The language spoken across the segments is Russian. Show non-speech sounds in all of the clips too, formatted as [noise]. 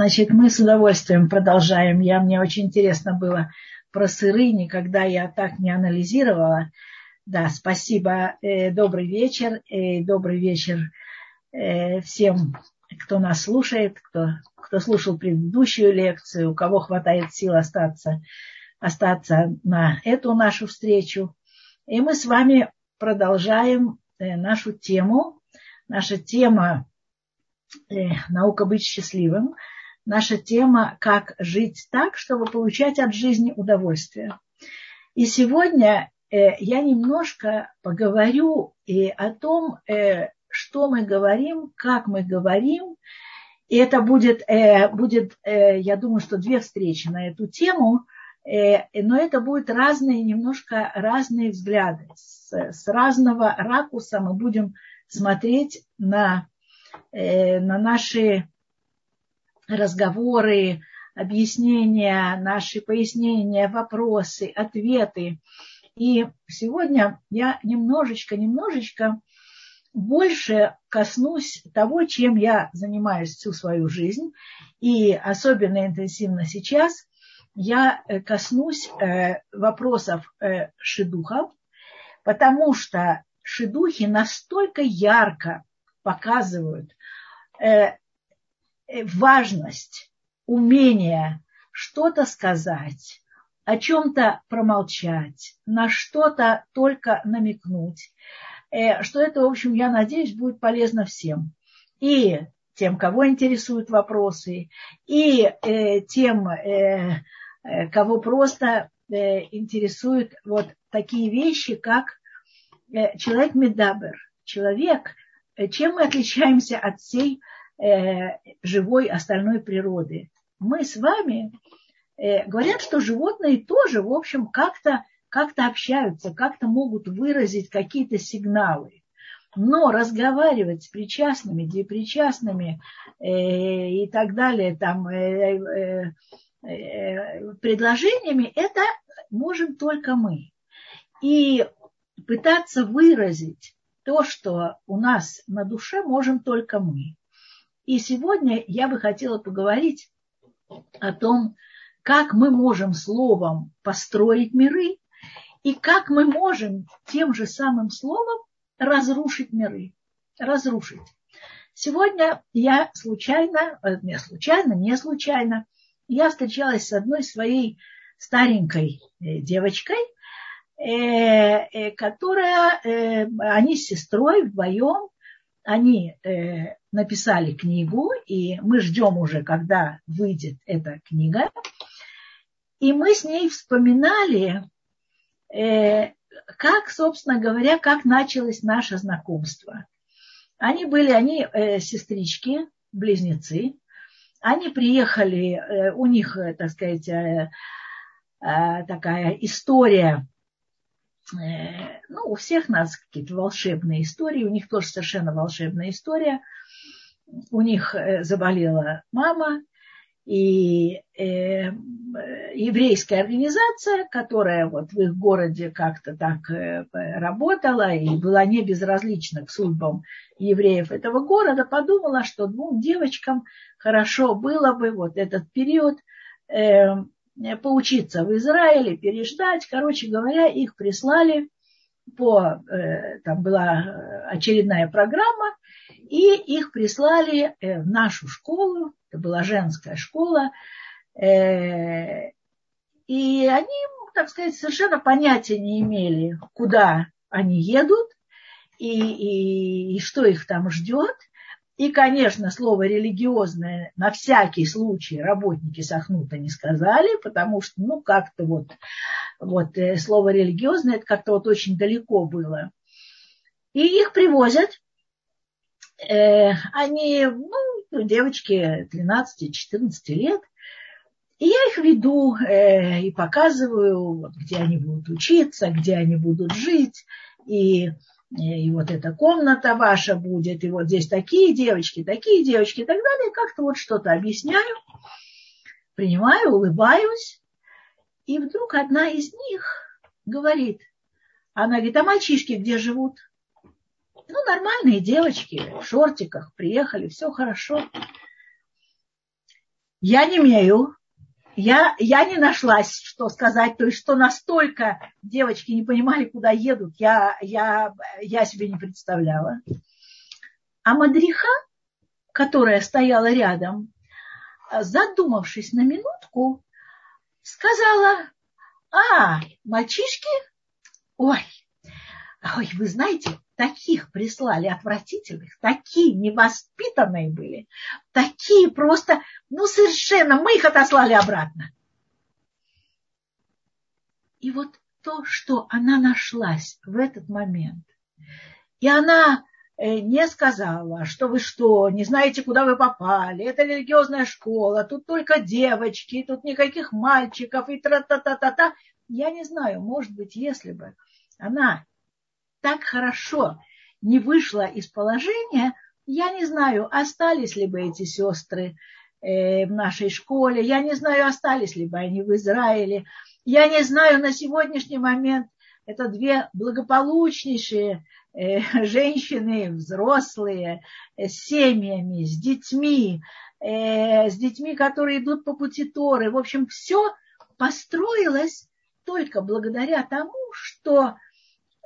Значит, мы с удовольствием продолжаем. Я, мне очень интересно было про сыры, никогда я так не анализировала. Да, спасибо. Э, добрый вечер. Э, добрый вечер э, всем, кто нас слушает, кто, кто слушал предыдущую лекцию, у кого хватает сил остаться, остаться на эту нашу встречу. И мы с вами продолжаем нашу тему. Наша тема «Наука быть счастливым» наша тема «Как жить так, чтобы получать от жизни удовольствие». И сегодня э, я немножко поговорю и о том, э, что мы говорим, как мы говорим. И это будет, э, будет я думаю, что две встречи на эту тему, но это будут разные, немножко разные взгляды. С, с разного ракурса мы будем смотреть на, на наши разговоры, объяснения, наши пояснения, вопросы, ответы. И сегодня я немножечко, немножечко больше коснусь того, чем я занимаюсь всю свою жизнь. И особенно интенсивно сейчас я э, коснусь э, вопросов э, шедухов, потому что шедухи настолько ярко показывают важность, умение что-то сказать, о чем-то промолчать, на что-то только намекнуть, э, что это, в общем, я надеюсь, будет полезно всем. И тем, кого интересуют вопросы, и э, тем, кого просто интересуют вот такие вещи, как человек медабер, человек, чем мы отличаемся от всей Э, живой остальной природы. Мы с вами э, говорят, что животные тоже, в общем, как-то как общаются, как-то могут выразить какие-то сигналы. Но разговаривать с причастными, депричастными э, и так далее, там, э, э, э, предложениями, это можем только мы. И пытаться выразить то, что у нас на душе, можем только мы. И сегодня я бы хотела поговорить о том, как мы можем словом построить миры и как мы можем тем же самым словом разрушить миры. Разрушить. Сегодня я случайно, э, не случайно, не случайно, я встречалась с одной своей старенькой э, девочкой, э, которая, они с сестрой вдвоем они написали книгу, и мы ждем уже, когда выйдет эта книга. И мы с ней вспоминали, э, как, собственно говоря, как началось наше знакомство. Они были, они э, сестрички, близнецы. Они приехали, э, у них, э, так сказать, э, э, такая история Э, ну, у всех нас какие-то волшебные истории, у них тоже совершенно волшебная история. У них э, заболела мама, и э, еврейская организация, которая вот в их городе как-то так э, работала и была не безразлична к судьбам евреев этого города, подумала, что двум девочкам хорошо было бы вот этот период Э, поучиться в Израиле, переждать. Короче говоря, их прислали по, э, там была э, очередная программа, и их прислали в нашу школу, это была женская школа, и они, так сказать, совершенно понятия не имели, куда они едут и, и, и что их там ждет. И, конечно, слово религиозное на всякий случай работники Сахнута не сказали, потому что, ну, как-то вот, вот э, слово религиозное, это как-то вот очень далеко было. И их привозят. Э, они, ну, девочки 13-14 лет. И я их веду э, и показываю, где они будут учиться, где они будут жить. И и вот эта комната ваша будет, и вот здесь такие девочки, такие девочки и так далее. Как-то вот что-то объясняю, принимаю, улыбаюсь. И вдруг одна из них говорит, она говорит, а мальчишки где живут? Ну, нормальные девочки, в шортиках приехали, все хорошо. Я не имею, я, я не нашлась, что сказать, то есть, что настолько девочки не понимали, куда едут, я, я, я себе не представляла. А Мадриха, которая стояла рядом, задумавшись на минутку, сказала, а, мальчишки, ой, ой, вы знаете, таких прислали отвратительных, такие невоспитанные были, такие просто, ну совершенно, мы их отослали обратно. И вот то, что она нашлась в этот момент, и она э, не сказала, что вы что, не знаете, куда вы попали, это религиозная школа, тут только девочки, тут никаких мальчиков и тра-та-та-та-та. Я не знаю, может быть, если бы она так хорошо не вышла из положения, я не знаю, остались ли бы эти сестры э, в нашей школе, я не знаю, остались ли бы они в Израиле, я не знаю, на сегодняшний момент это две благополучнейшие э, [laughs] женщины, взрослые, э, с семьями, с детьми, с детьми, которые идут по пути Торы. В общем, все построилось только благодаря тому, что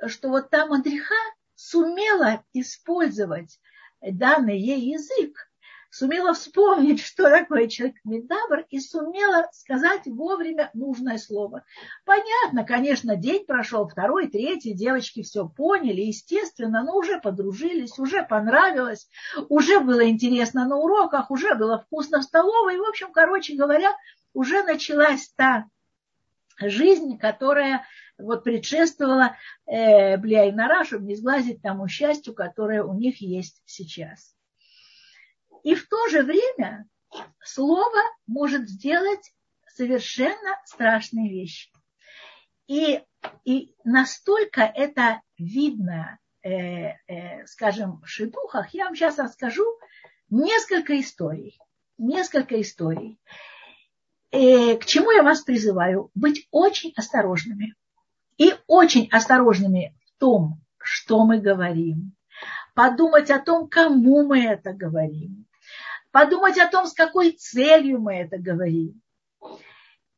что вот та мадриха сумела использовать данный ей язык, сумела вспомнить, что такое человек Медабр, и сумела сказать вовремя нужное слово. Понятно, конечно, день прошел, второй, третий, девочки все поняли, естественно, но уже подружились, уже понравилось, уже было интересно на уроках, уже было вкусно в столовой. В общем, короче говоря, уже началась та жизнь, которая вот предшествовала э, Блиайнара, чтобы не сглазить тому счастью, которое у них есть сейчас. И в то же время слово может сделать совершенно страшные вещи. И, и настолько это видно, э, э, скажем, в шедухах, я вам сейчас расскажу несколько историй. Несколько историй. Э, к чему я вас призываю? Быть очень осторожными и очень осторожными в том, что мы говорим, подумать о том, кому мы это говорим, подумать о том, с какой целью мы это говорим.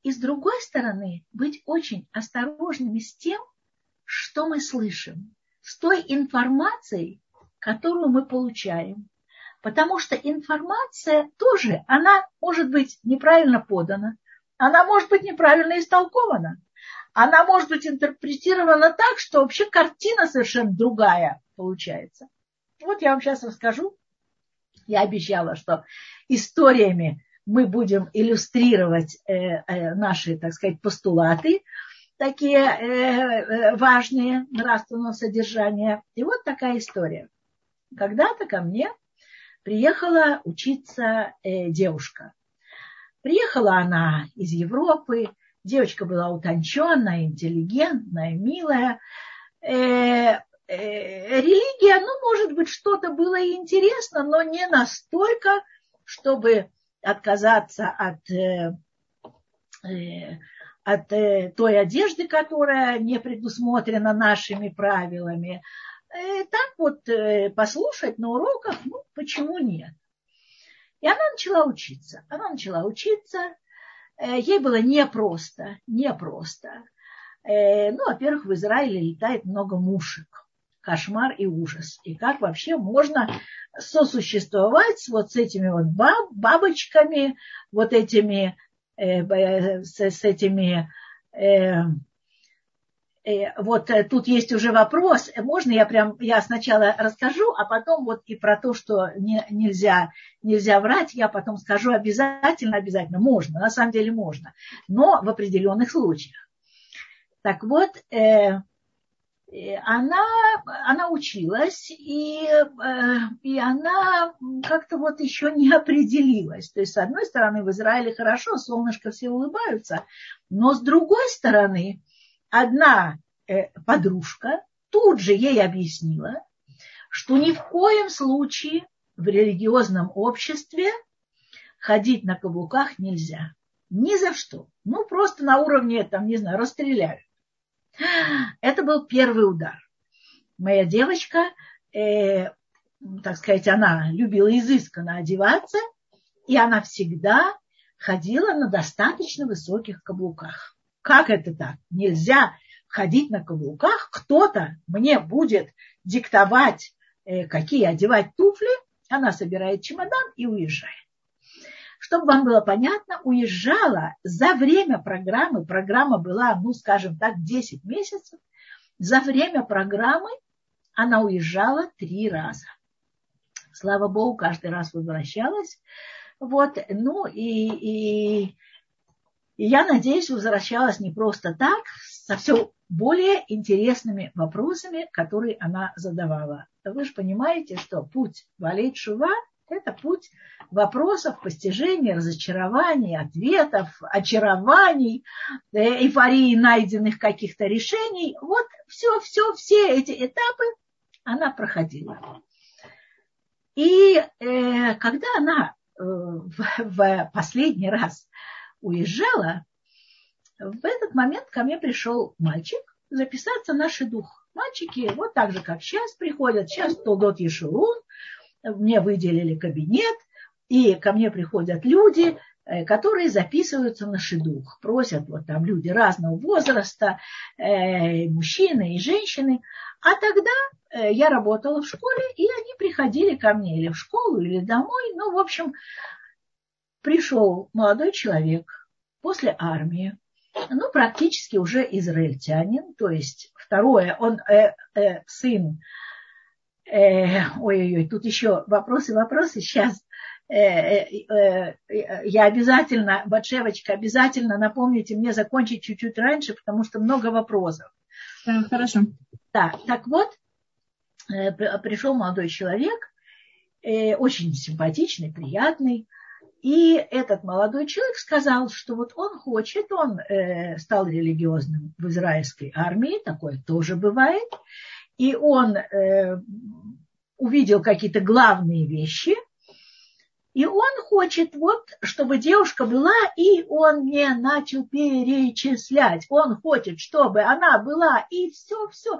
И с другой стороны, быть очень осторожными с тем, что мы слышим, с той информацией, которую мы получаем. Потому что информация тоже, она может быть неправильно подана, она может быть неправильно истолкована она может быть интерпретирована так, что вообще картина совершенно другая получается. Вот я вам сейчас расскажу. Я обещала, что историями мы будем иллюстрировать э, э, наши, так сказать, постулаты, такие э, важные нравственного содержания. И вот такая история. Когда-то ко мне приехала учиться девушка. Приехала она из Европы, Девочка была утонченная, интеллигентная, милая. Э, э, религия, ну, может быть, что-то было и интересно, но не настолько, чтобы отказаться от, э, от той одежды, которая не предусмотрена нашими правилами. Так вот послушать на уроках, ну, почему нет? И она начала учиться. Она начала учиться, ей было непросто, непросто. Э, ну, во-первых, в Израиле летает много мушек. Кошмар и ужас. И как вообще можно сосуществовать вот с этими вот баб, бабочками, вот этими, э, с, с этими э, Э, вот э, тут есть уже вопрос, можно я прям, я сначала расскажу, а потом вот и про то, что не, нельзя, нельзя врать, я потом скажу обязательно, обязательно, можно, на самом деле можно, но в определенных случаях. Так вот, э, э она, она училась, и, э, и она как-то вот еще не определилась. То есть, с одной стороны, в Израиле хорошо, солнышко все улыбаются, но с другой стороны, одна э, подружка тут же ей объяснила, что ни в коем случае в религиозном обществе ходить на каблуках нельзя. Ни за что. Ну, просто на уровне, там, не знаю, расстреляют. Это был первый удар. Моя девочка, э, так сказать, она любила изысканно одеваться, и она всегда ходила на достаточно высоких каблуках. Как это так? Нельзя ходить на каблуках, кто-то мне будет диктовать, э, какие одевать туфли, она собирает чемодан и уезжает. Чтобы вам было понятно, уезжала за время программы, программа была, ну, скажем так, 10 месяцев, за время программы она уезжала три раза. Слава Богу, каждый раз возвращалась. Вот, ну и, и, и я надеюсь, возвращалась не просто так, со все более интересными вопросами, которые она задавала. Вы же понимаете, что путь Валей Шува – это путь вопросов, постижения, разочарований, ответов, очарований, э, эйфории найденных каких-то решений. Вот все, все, все эти этапы она проходила. И э, когда она э, в, в последний раз уезжала, в этот момент ко мне пришел мальчик записаться на шедух. Мальчики вот так же, как сейчас приходят. Сейчас Толдот Ешурун, мне выделили кабинет, и ко мне приходят люди, э, которые записываются на шедух. Просят вот там люди разного возраста, э, мужчины и женщины. А тогда э, я работала в школе, и они приходили ко мне или в школу, или домой. Ну, в общем, пришел молодой человек после армии, ну, практически уже израильтянин, то есть второе, он э, э, сын, э, ой-ой-ой, тут еще вопросы, вопросы, сейчас э, э, э, я обязательно, Батшевочка, обязательно напомните мне закончить чуть-чуть раньше, потому что много вопросов. Хорошо. Да, так вот, э, пришел молодой человек, э, очень симпатичный, приятный, и этот молодой человек сказал, что вот он хочет, он э, стал религиозным в израильской армии, такое тоже бывает, и он э, увидел какие-то главные вещи, и он хочет вот, чтобы девушка была, и он не начал перечислять. Он хочет, чтобы она была, и все-все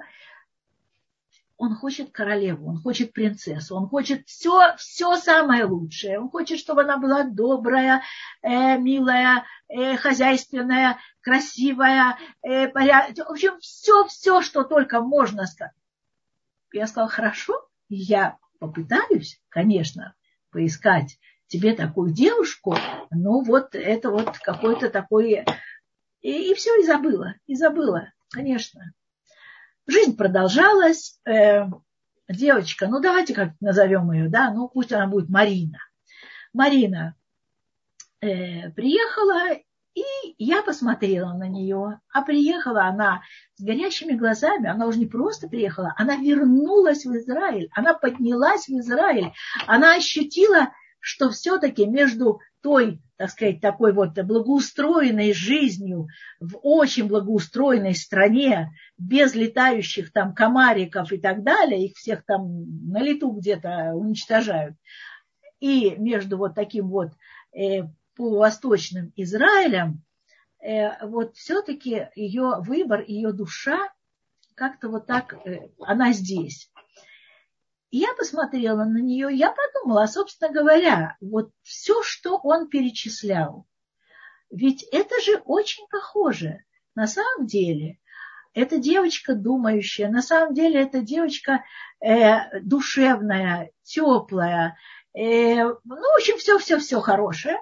он хочет королеву, он хочет принцессу, он хочет все, все самое лучшее. Он хочет, чтобы она была добрая, э, милая, э, хозяйственная, красивая, э, поряд... в общем, все, все, что только можно сказать. Я сказала, хорошо, я попытаюсь, конечно, поискать тебе такую девушку, ну вот это вот какой-то такой... И, и все, и забыла, и забыла, конечно. Жизнь продолжалась. Э, девочка, ну давайте как назовем ее, да, ну пусть она будет Марина. Марина э, приехала, и я посмотрела на нее. А приехала она с горящими глазами. Она уже не просто приехала, она вернулась в Израиль. Она поднялась в Израиль. Она ощутила, что все-таки между той так сказать, такой вот благоустроенной жизнью в очень благоустроенной стране, без летающих там комариков и так далее, их всех там на лету где-то уничтожают. И между вот таким вот э, полувосточным Израилем, э, вот все-таки ее выбор, ее душа как-то вот так, э, она здесь. Я посмотрела на нее, я подумала, а, собственно говоря, вот все, что он перечислял, ведь это же очень похоже. На самом деле, это девочка думающая, на самом деле это девочка э, душевная, теплая, э, ну, в общем, все-все-все хорошее.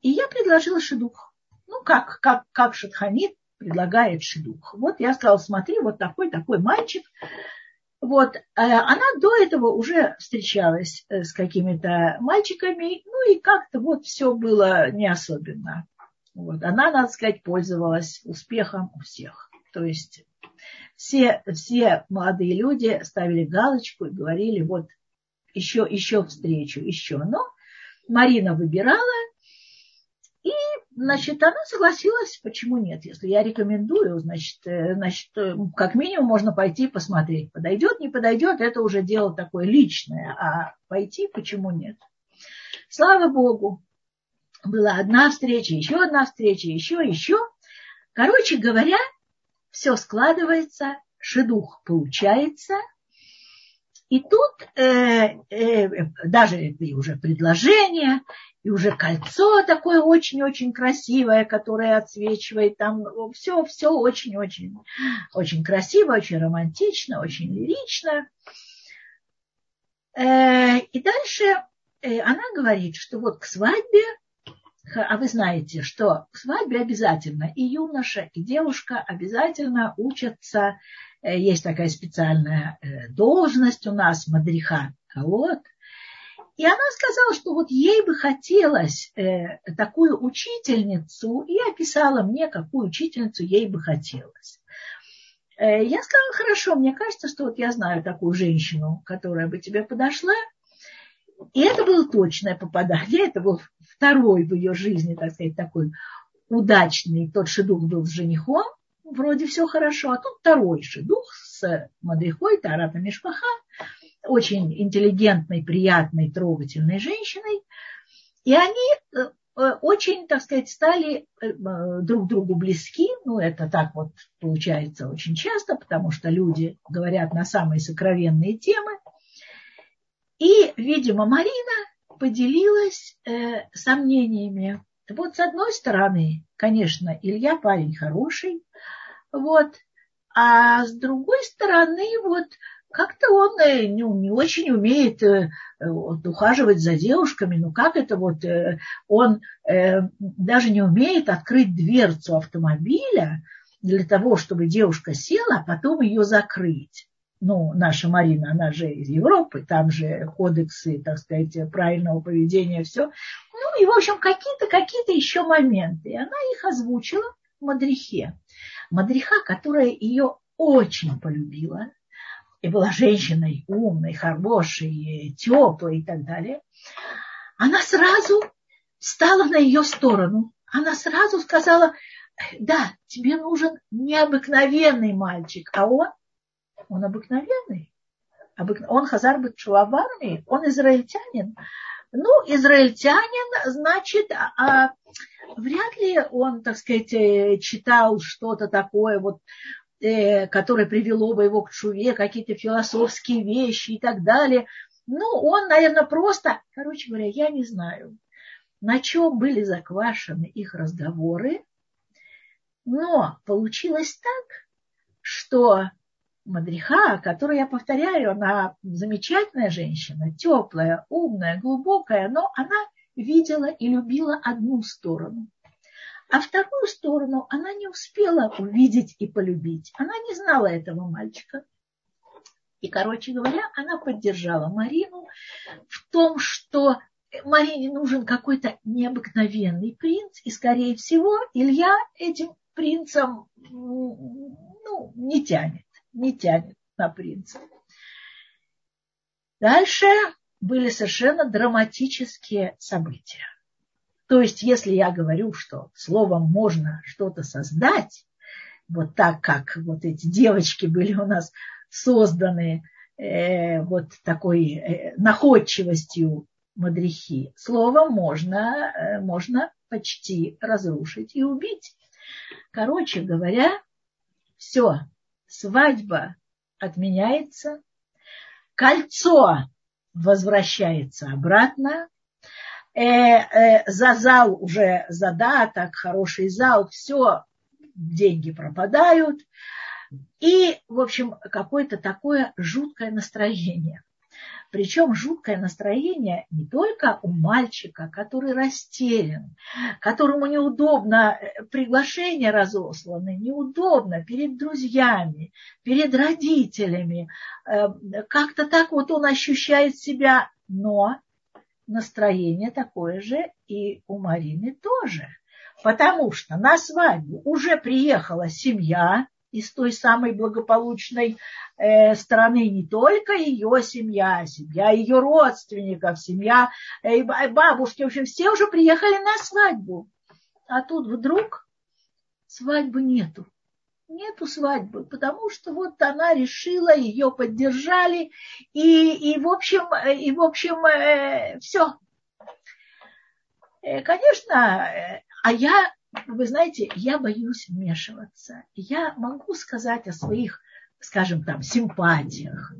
И я предложила шедух. Ну, как, как, как Шатханит предлагает шедух. Вот я сказала, смотри, вот такой-такой мальчик, вот, э, она до этого уже встречалась э, с какими-то мальчиками, ну и как-то вот все было не особенно. Вот. Она, надо сказать, пользовалась успехом у всех. То есть все, все молодые люди ставили галочку и говорили, вот еще, еще встречу, еще. Но Марина выбирала, значит, она согласилась, почему нет. Если я рекомендую, значит, э, значит, э, как минимум можно пойти посмотреть. Подойдет, не подойдет, это уже дело такое личное. А пойти, почему нет? Слава Богу, была одна встреча, еще одна встреча, еще, еще. Короче говоря, все складывается, шедух получается. И тут э, э, даже и уже предложение, и уже кольцо такое очень-очень красивое, которое отсвечивает там. Все, все очень-очень очень красиво, очень романтично, очень лирично. Э, и дальше э, она говорит, что вот к свадьбе, а вы знаете, что к свадьбе обязательно и юноша, и девушка обязательно учатся. Э, есть такая специальная должность у нас, мадриха. Вот, и она сказала, что вот ей бы хотелось э, такую учительницу, и описала мне, какую учительницу ей бы хотелось. Э, я сказала, хорошо, мне кажется, что вот я знаю такую женщину, которая бы тебе подошла. И это было точное попадание, это был второй в ее жизни, так сказать, такой удачный. Тот шедух был с женихом, вроде все хорошо, а тут второй шедух с Мадрихой, Тарата Мишпаха, очень интеллигентной, приятной, трогательной женщиной. И они э, э, очень, так сказать, стали э, друг другу близки. Ну, это так вот получается очень часто, потому что люди говорят на самые сокровенные темы. И, видимо, Марина поделилась э, сомнениями. Вот с одной стороны, конечно, Илья парень хороший, вот, а с другой стороны, вот как-то он э, не, не очень умеет э, вот, ухаживать за девушками. Ну как это вот э, он даже не умеет открыть дверцу автомобиля для того, чтобы девушка села, а потом ее закрыть. Ну, наша Марина, она же из Европы, там же кодексы, так сказать, правильного поведения, все. Ну, и, в общем, какие-то какие еще моменты. И она их озвучила в Мадрихе. Мадриха, которая ее очень полюбила, и была женщиной умной, хорошей, теплой и так далее, она сразу стала на ее сторону. Она сразу сказала, да, тебе нужен необыкновенный мальчик, а он, он обыкновенный. Он Хазар Бетшуа в армии, он израильтянин. Ну, израильтянин, значит, а, вряд ли он, так сказать, э, читал что-то такое, вот э, которое привело бы его к чуве, какие-то философские вещи и так далее. Ну, он, наверное, просто, короче говоря, я не знаю, на чем были заквашены их разговоры, но получилось так, что Мадриха, которую я повторяю, она замечательная женщина, теплая, умная, глубокая, но она видела и любила одну сторону. А вторую сторону она не успела увидеть и полюбить. Она не знала этого мальчика. И, короче говоря, она поддержала Марину в том, что Марине нужен какой-то необыкновенный принц, и, скорее всего, Илья этим принцем ну, не тянет, не тянет на принца. Дальше были совершенно драматические события. То есть, если я говорю, что словом можно что-то создать, вот так, как вот эти девочки были у нас созданы э, вот такой э, находчивостью мадрихи, словом можно, э, можно почти разрушить и убить. Короче говоря, все, свадьба отменяется, кольцо возвращается обратно, э, э, за зал уже задаток, хороший зал, все, деньги пропадают. И, в общем, какое-то такое жуткое настроение. Причем жуткое настроение не только у мальчика, который растерян, которому неудобно э, приглашения разосланы, неудобно перед друзьями, перед родителями. Э, как-то так вот он ощущает себя, но настроение такое же и у Марины тоже. Потому что на свадьбу уже приехала семья из той самой благополучной э, страны, не только ее семья, семья ее родственников, семья э, бабушки, в общем, все уже приехали на свадьбу. А тут вдруг свадьбы нету нету свадьбы, потому что вот она решила, ее поддержали, и, и в общем, и в общем, э, все. Э, конечно, э, а я, вы знаете, я боюсь вмешиваться. Я могу сказать о своих, скажем там, симпатиях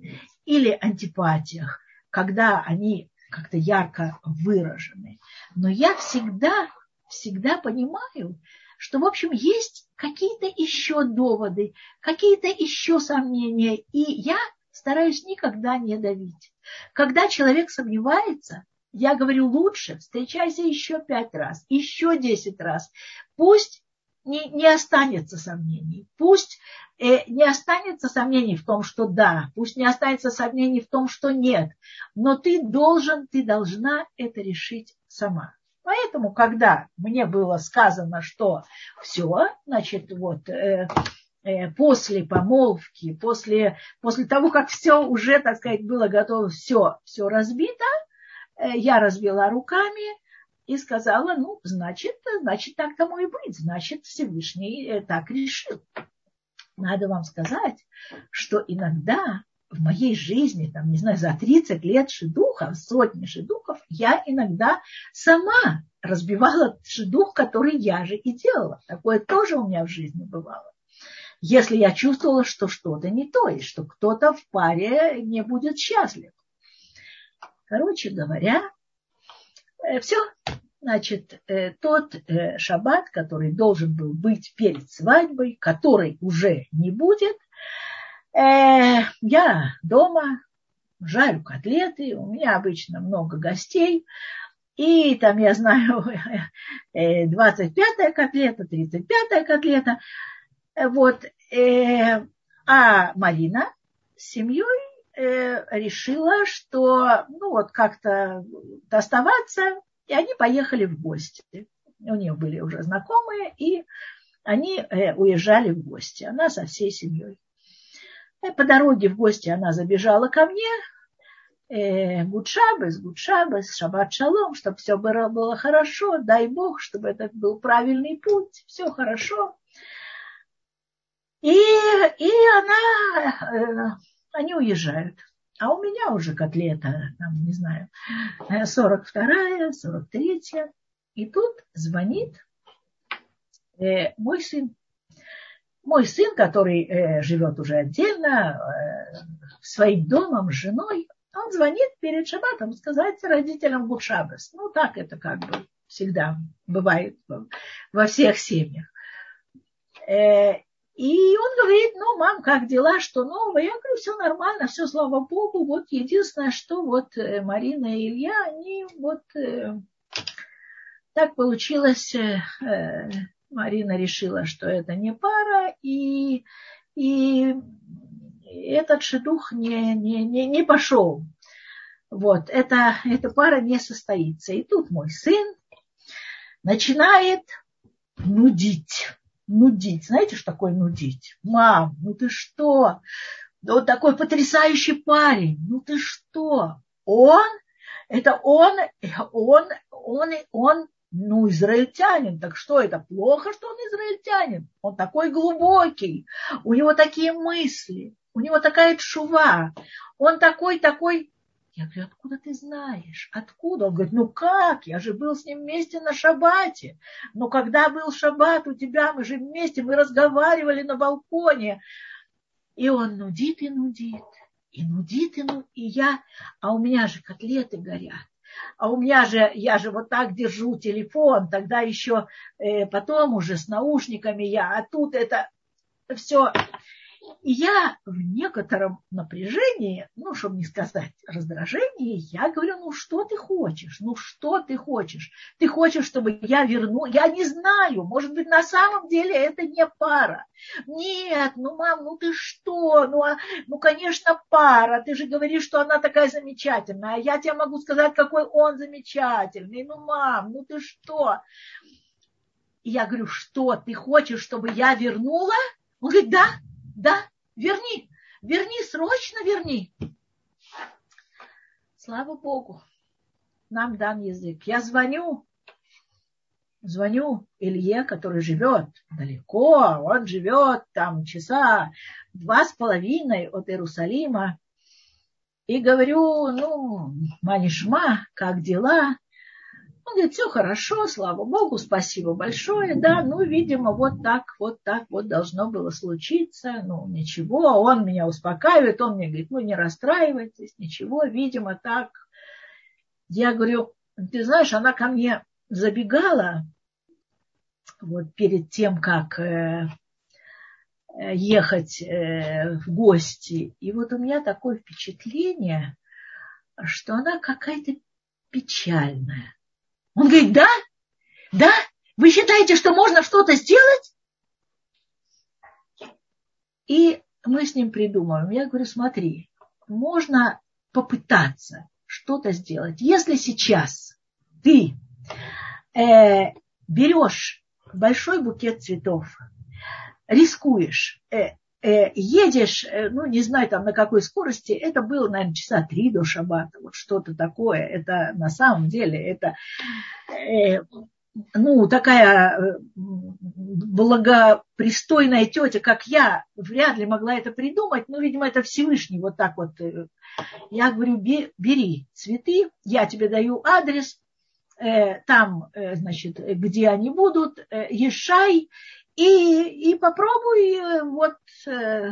или антипатиях, когда они как-то ярко выражены. Но я всегда, всегда понимаю, что, в общем, есть какие-то еще доводы, какие-то еще сомнения, и я стараюсь никогда не давить. Когда человек сомневается, я говорю, лучше встречайся еще пять раз, еще десять раз. Пусть не, не останется сомнений. Пусть э, не останется сомнений в том, что да, пусть не останется сомнений в том, что нет. Но ты должен, ты должна это решить сама. Поэтому, когда мне было сказано, что все, значит, вот э, э, после помолвки, после, после того, как все уже, так сказать, было готово, все, все разбито, я развела руками, и сказала, ну, значит, значит, так тому и быть, значит, Всевышний э, так решил. Надо вам сказать, что иногда в моей жизни, там, не знаю, за 30 лет шедухов, сотни шедухов, я иногда сама разбивала шедух, который я же и делала. Такое тоже у меня в жизни бывало. Если я чувствовала, что что-то не то, и что кто-то в паре не будет счастлив. Короче говоря, Э, Все. Значит, э, тот э, шаббат, который должен был быть перед свадьбой, который уже не будет, я дома жарю котлеты, у меня обычно много гостей, и там, я знаю, [laughs] 25-я котлета, 35-я котлета. Вот. А Марина с семьей Э, решила, что ну вот как-то оставаться, и они поехали в гости. У нее были уже знакомые, и они э, уезжали в гости. Она со всей семьей. И по дороге в гости она забежала ко мне. Э, Гудшабес, Гудшабес, Шаббат Шалом, чтобы все было, было хорошо, дай Бог, чтобы это был правильный путь, все хорошо. И, и она они уезжают. А у меня уже котлета, там, не знаю, 42-я, 43-я. И тут звонит э, мой сын. Мой сын, который э, живет уже отдельно, э, своим домом, с женой, он звонит перед шабатом сказать родителям Гудшабес. Ну, так это как бы всегда бывает во всех семьях. Э, и он говорит, ну, мам, как дела, что новое? Я говорю, все нормально, все, слава богу. Вот единственное, что вот э, Марина и Илья, они вот э, так получилось, э, Марина решила, что это не пара, и, и этот шедух не, не, не, не пошел. Вот, это, эта пара не состоится. И тут мой сын начинает нудить нудить. Знаете, что такое нудить? Мам, ну ты что? Да вот такой потрясающий парень. Ну ты что? Он? Это он, он, он, он, ну, израильтянин. Так что это плохо, что он израильтянин? Он такой глубокий. У него такие мысли. У него такая чува. Он такой, такой я говорю, откуда ты знаешь? Откуда? Он говорит, ну как? Я же был с ним вместе на шабате. Но когда был шаббат у тебя, мы же вместе, мы разговаривали на балконе. И он нудит и нудит. И нудит, и ну, и я, а у меня же котлеты горят. А у меня же, я же вот так держу телефон, тогда еще э, потом уже с наушниками я, а тут это все и я в некотором напряжении, ну, чтобы не сказать раздражении, я говорю, ну, что ты хочешь? Ну, что ты хочешь? Ты хочешь, чтобы я верну? Я не знаю, может быть, на самом деле это не пара. Нет, ну, мам, ну ты что? Ну, а, ну, конечно, пара. Ты же говоришь, что она такая замечательная. А я тебе могу сказать, какой он замечательный. Ну, мам, ну ты что? И я говорю, что, ты хочешь, чтобы я вернула? Он говорит, да, да, верни, верни, срочно верни. Слава Богу, нам дан язык. Я звоню, звоню Илье, который живет далеко, он живет там часа два с половиной от Иерусалима. И говорю, ну, Манишма, как дела? Он говорит, все хорошо, слава Богу, спасибо большое, да, ну, видимо, вот так, вот так вот должно было случиться, ну, ничего, он меня успокаивает, он мне говорит, ну, не расстраивайтесь, ничего, видимо, так. Я говорю, ты знаешь, она ко мне забегала вот перед тем, как э, э, ехать э, в гости, и вот у меня такое впечатление, что она какая-то печальная. Он говорит, да, да, вы считаете, что можно что-то сделать? И мы с ним придумываем. Я говорю, смотри, можно попытаться что-то сделать. Если сейчас ты э, берешь большой букет цветов, рискуешь, э, едешь, э, ну, не знаю, там на какой скорости, это было, наверное, часа три до шаббата, вот что-то такое. Это на самом деле, это, э, ну, такая э, благопристойная тетя, как я, вряд ли могла это придумать, но, видимо, это Всевышний вот так вот. Э, я говорю, бери цветы, я тебе даю адрес, там, значит, где они будут, ешай, и, и попробуй э, вот э,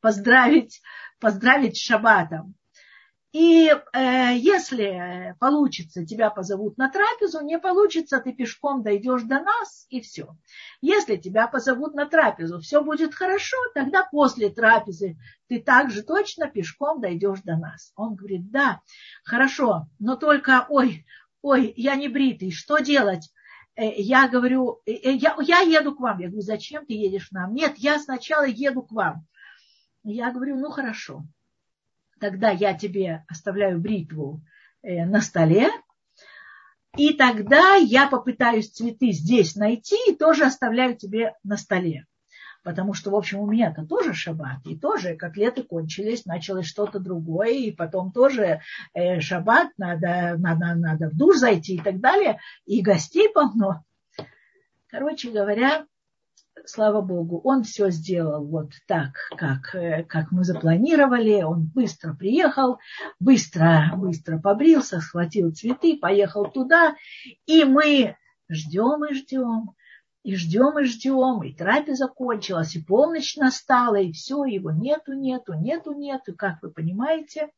поздравить, поздравить с шаббатом. И э, если получится, тебя позовут на трапезу, не получится, ты пешком дойдешь до нас и все. Если тебя позовут на трапезу, все будет хорошо, тогда после трапезы ты также точно пешком дойдешь до нас. Он говорит, да, хорошо, но только, ой, ой, я не бритый, что делать? Э, я говорю, э, э, я, я еду к вам. Я говорю, зачем ты едешь к нам? Нет, я сначала еду к вам. Я говорю, ну хорошо. Тогда я тебе оставляю бритву на столе, и тогда я попытаюсь цветы здесь найти и тоже оставляю тебе на столе потому что, в общем, у меня-то тоже шаббат, и тоже котлеты кончились, началось что-то другое, и потом тоже э, шаббат, надо, надо, надо в душ зайти и так далее, и гостей полно. Короче говоря, слава Богу, он все сделал вот так, как, э, как мы запланировали. Он быстро приехал, быстро, быстро побрился, схватил цветы, поехал туда. И мы ждем и ждем и ждем, и ждем, и трапеза закончилась, и полночь настала, и все, его нету, нету, нету, нету. Как вы понимаете,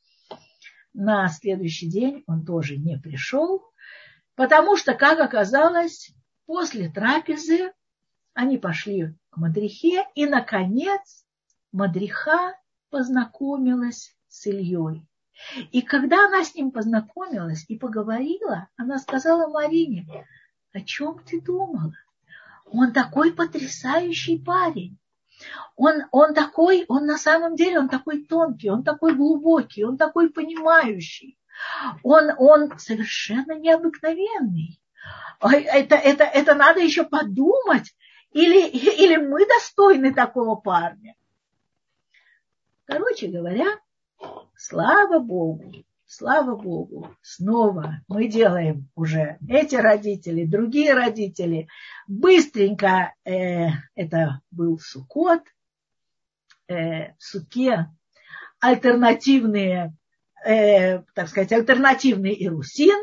на следующий день он тоже не пришел, потому что, как оказалось, после трапезы они пошли к Мадрихе, и, наконец, Мадриха познакомилась с Ильей. И когда она с ним познакомилась и поговорила, она сказала Марине, о чем ты думала? Он такой потрясающий парень. Он, он такой, он на самом деле, он такой тонкий, он такой глубокий, он такой понимающий. Он, он совершенно необыкновенный. Это, это, это надо еще подумать. Или, или мы достойны такого парня. Короче говоря, слава Богу, слава Богу, снова мы делаем уже эти родители, другие родители. Быстренько, э, это был Сукот, э, в Суке альтернативные, э, так сказать, альтернативный Ирусин,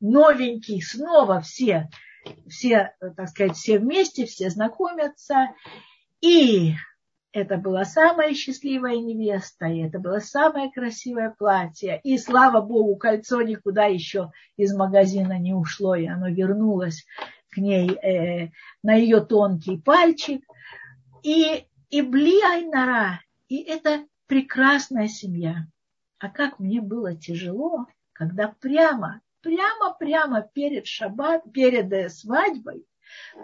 новенький, снова все, все, так сказать, все вместе, все знакомятся. И это была самая счастливая невеста, и это было самое красивое платье. И слава Богу, кольцо никуда еще из магазина не ушло, и оно вернулось к ней э, на ее тонкий пальчик. И, и Бли Айнара, и это прекрасная семья. А как мне было тяжело, когда прямо, прямо-прямо перед шаббат, перед э, свадьбой,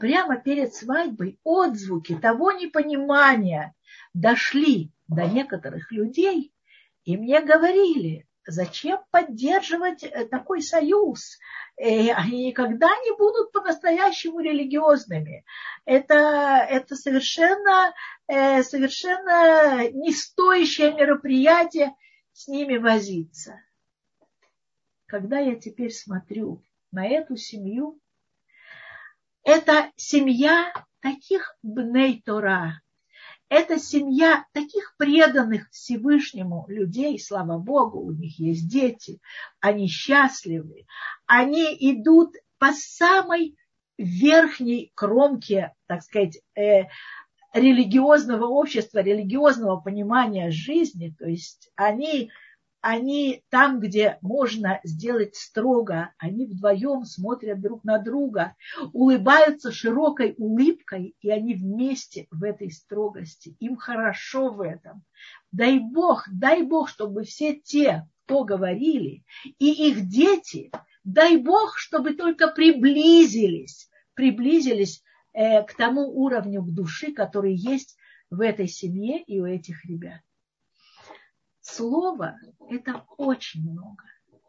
прямо перед свадьбой отзвуки того непонимания дошли до некоторых людей, и мне говорили, зачем поддерживать э, такой союз? Э, они никогда не будут по-настоящему религиозными. Это, это совершенно, э, совершенно не стоящее мероприятие с ними возиться. Когда я теперь смотрю на эту семью, это семья таких бней Тора, это семья таких преданных Всевышнему людей, слава Богу, у них есть дети, они счастливы, они идут по самой верхней кромке, так сказать, э, религиозного общества, религиозного понимания жизни, то есть они, они там, где можно сделать строго, они вдвоем смотрят друг на друга, улыбаются широкой улыбкой, и они вместе в этой строгости. Им хорошо в этом. Дай Бог, дай Бог, чтобы все те, кто говорили, и их дети, дай Бог, чтобы только приблизились, приблизились Э, к тому уровню к души, который есть в этой семье и у этих ребят. Слово – это очень много.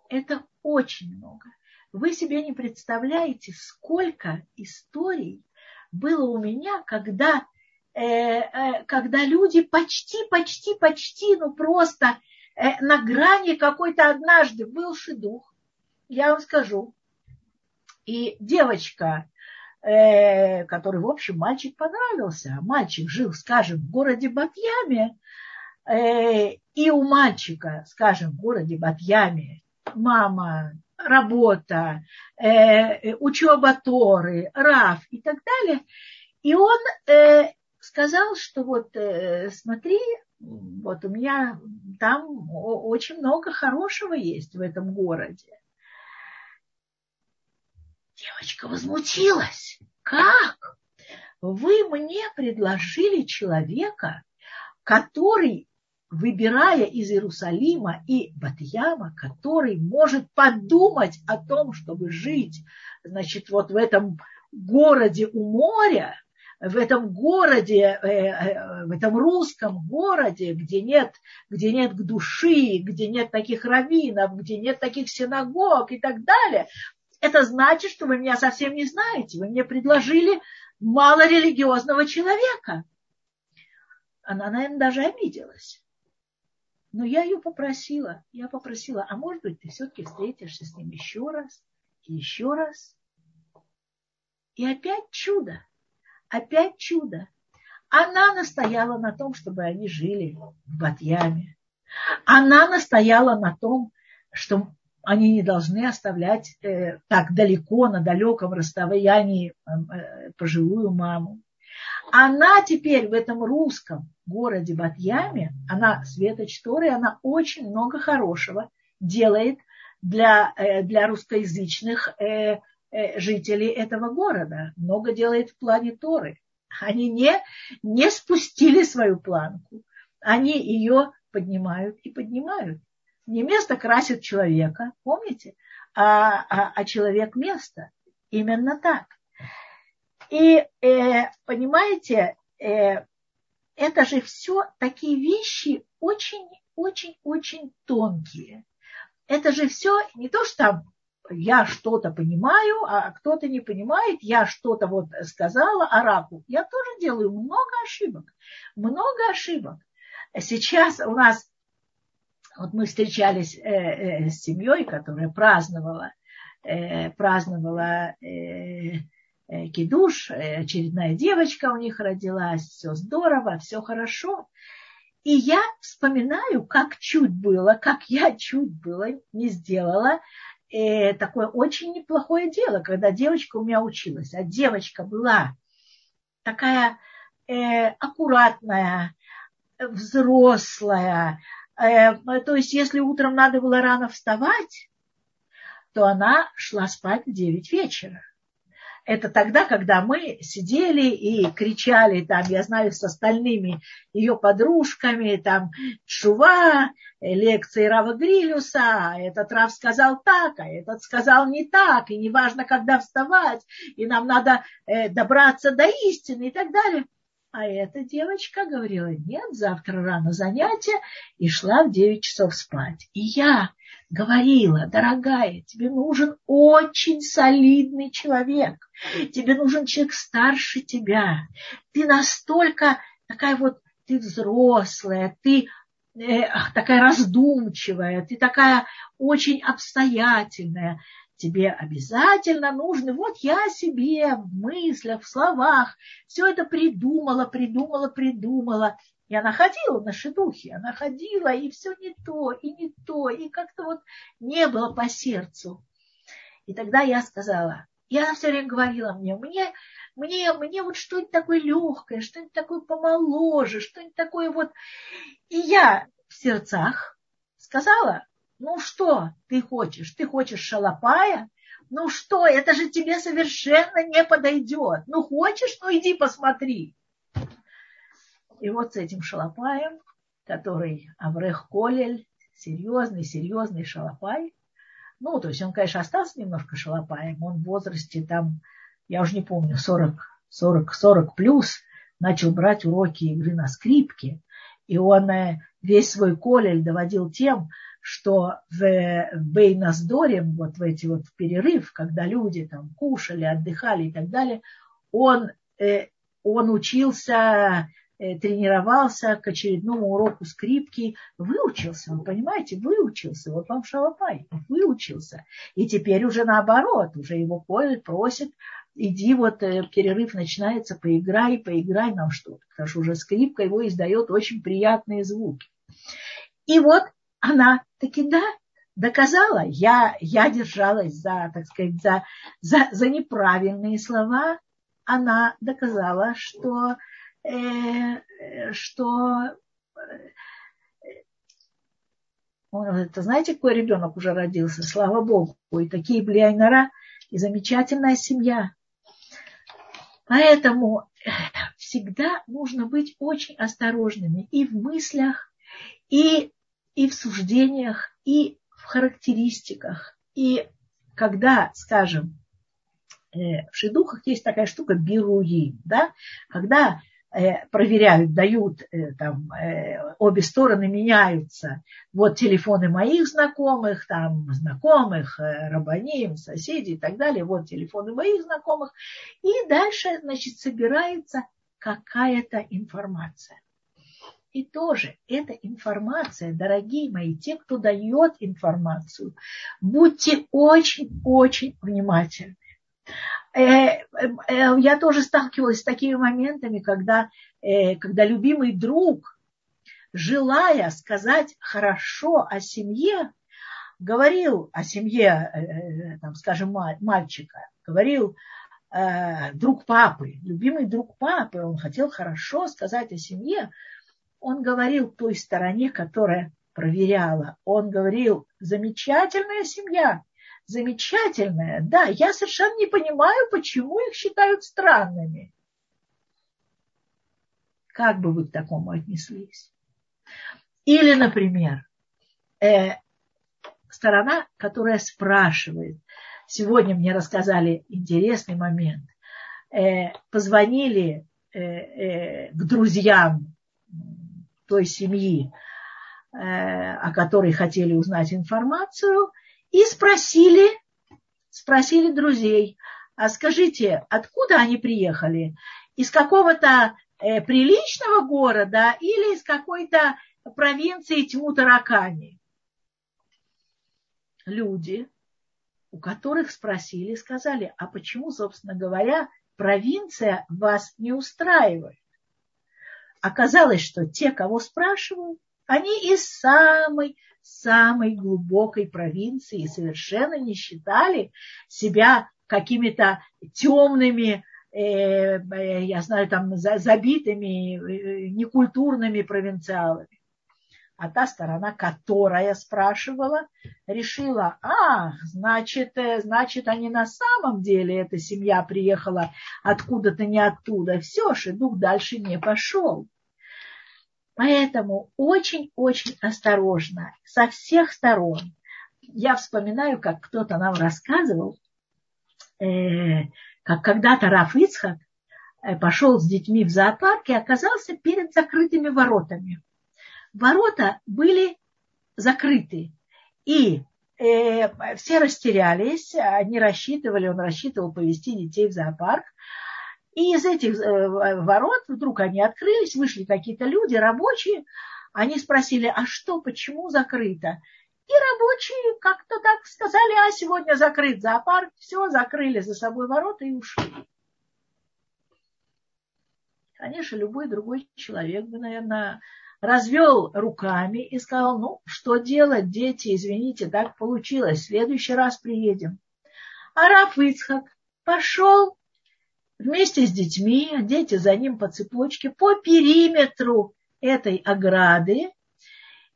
Это очень много. Вы себе не представляете, сколько историй было у меня, когда, э, э, когда люди почти, почти, почти, ну просто э, на грани какой-то однажды был шедух, я вам скажу. И девочка э, который, в общем, мальчик понравился. Мальчик жил, скажем, в городе Батьяме, и у мальчика, скажем, в городе Батьяме мама, работа, э, учеба Торы, Раф и так далее. И он э, сказал, что вот э, смотри, вот у меня там очень много хорошего есть в этом городе. Девочка возмутилась. Как? Вы мне предложили человека, который, выбирая из Иерусалима и Батьяма, который может подумать о том, чтобы жить, значит, вот в этом городе у моря, в этом городе, э, э, в этом русском городе, где нет, где нет души, где нет таких раввинов, где нет таких синагог и так далее, это значит, что вы меня совсем не знаете. Вы мне предложили малорелигиозного человека. Она, наверное, даже обиделась. Но я ее попросила, я попросила, а может быть, ты все-таки встретишься с ним еще раз, еще раз. И опять чудо, опять чудо. Она настояла на том, чтобы они жили в Батьяме. Она настояла на том, что они не должны оставлять э, так далеко, на далеком расстоянии э, пожилую маму. Она теперь в этом русском городе Батьяме, она светоч Торы, она очень много хорошего делает для, э, для русскоязычных э, э, жителей этого города. Много делает в плане Торы. Они не, не спустили свою планку. Они ее поднимают и поднимают не место красит человека, помните, а, а, а человек место. Именно так. И э, понимаете, э, это же все такие вещи очень-очень-очень тонкие. Это же все не то, что я что-то понимаю, а кто-то не понимает, я что-то вот сказала, оракул. Я тоже делаю много ошибок, много ошибок. Сейчас у нас вот мы встречались э, э, с семьей, которая праздновала, э, праздновала кидуш, э, очередная девочка у них родилась, все здорово, все хорошо. И я вспоминаю, как чуть было, как я чуть было не сделала э, такое очень неплохое дело, когда девочка у меня училась. А девочка была такая э, аккуратная, взрослая, Э, то есть, если утром надо было рано вставать, то она шла спать в 9 вечера. Это тогда, когда мы сидели и кричали, там, я знаю, с остальными ее подружками, там, Шува, лекции Рава Грилюса, а этот Рав сказал так, а этот сказал не так, и неважно, когда вставать, и нам надо э, добраться до истины и так далее. А эта девочка говорила, нет, завтра рано занятие, и шла в 9 часов спать. И я говорила, дорогая, тебе нужен очень солидный человек, тебе нужен человек старше тебя, ты настолько такая вот, ты взрослая, ты э, такая раздумчивая, ты такая очень обстоятельная тебе обязательно нужно, вот я себе в мыслях, в словах все это придумала, придумала, придумала. И она ходила на шедухе, она ходила, и все не то, и не то, и как-то вот не было по сердцу. И тогда я сказала, И она все время говорила мне, мне, мне, мне вот что-нибудь такое легкое, что-нибудь такое помоложе, что-нибудь такое вот. И я в сердцах сказала, ну что ты хочешь? Ты хочешь шалопая? Ну что, это же тебе совершенно не подойдет. Ну хочешь, ну иди посмотри. И вот с этим шалопаем, который Аврех Колель, серьезный, серьезный шалопай, ну, то есть он, конечно, остался немножко шалопаем, он в возрасте там, я уже не помню, 40, 40, 40 плюс, начал брать уроки игры на скрипке, и он э, весь свой колель доводил тем, что в Бейназдоре, вот в эти вот перерыв, когда люди там кушали, отдыхали и так далее, он, э, он учился, э, тренировался к очередному уроку скрипки, выучился, вы понимаете, выучился, вот вам шалопай, выучился. И теперь уже наоборот, уже его просит, иди вот э, перерыв начинается, поиграй, поиграй нам что-то, потому что уже скрипка его издает очень приятные звуки. И вот она таки да, доказала. Я, я держалась за, так сказать, за, за, за неправильные слова. Она доказала, что, э, что это знаете, какой ребенок уже родился, слава Богу, и такие блиайнара, и замечательная семья. Поэтому всегда нужно быть очень осторожными и в мыслях, и и в суждениях, и в характеристиках. И когда, скажем, э, в шедухах есть такая штука бируи, да, когда э, проверяют, дают, э, там, обе стороны меняются. Вот телефоны моих знакомых, там, знакомых, рабаним, соседей и так далее. Вот телефоны моих знакомых. И дальше, значит, собирается какая-то информация. И тоже эта информация, дорогие мои, те, кто дает информацию, будьте очень-очень внимательны. Э, э, э, я тоже сталкивалась с такими моментами, когда, когда любимый друг, желая сказать хорошо о семье, говорил о семье, там, скажем, мальчика, говорил друг папы, любимый друг папы, он хотел хорошо сказать о семье, он говорил той стороне, которая проверяла. Он говорил, замечательная семья, замечательная. Да, я совершенно не понимаю, почему их считают странными. Как бы вы к такому отнеслись? Или, например, э, сторона, которая спрашивает. Сегодня мне рассказали интересный момент. Э, позвонили э, э, к друзьям той семьи, э, о которой хотели узнать информацию, и спросили, спросили друзей, а скажите, откуда они приехали? Из какого-то э, приличного города или из какой-то провинции Тьму-Таракани? Люди, у которых спросили, сказали, а почему, собственно говоря, провинция вас не устраивает? Оказалось, что те, кого спрашивают, они из самой, самой глубокой провинции и совершенно не считали себя какими-то темными, э, э, я знаю, там забитыми, э, некультурными провинциалами. А та сторона, которая спрашивала, решила, а, значит, значит, они на самом деле, эта семья приехала откуда-то не оттуда. Все, шедух дальше не пошел. Поэтому очень-очень осторожно со всех сторон. Я вспоминаю, как кто-то нам рассказывал, э, как когда-то Раф Ицхак э, пошел с детьми в зоопарк и оказался перед закрытыми воротами. Ворота были закрыты. И э, все растерялись, они рассчитывали, он рассчитывал повезти детей в зоопарк, и из этих э, ворот вдруг они открылись, вышли какие-то люди, рабочие. Они спросили, а что, почему закрыто? И рабочие как-то так сказали, а сегодня закрыт зоопарк, все, закрыли за собой ворота и ушли. Конечно, любой другой человек бы, наверное, развел руками и сказал, ну, что делать, дети, извините, так получилось, в следующий раз приедем. А Раф Ицхак пошел вместе с детьми, дети за ним по цепочке, по периметру этой ограды,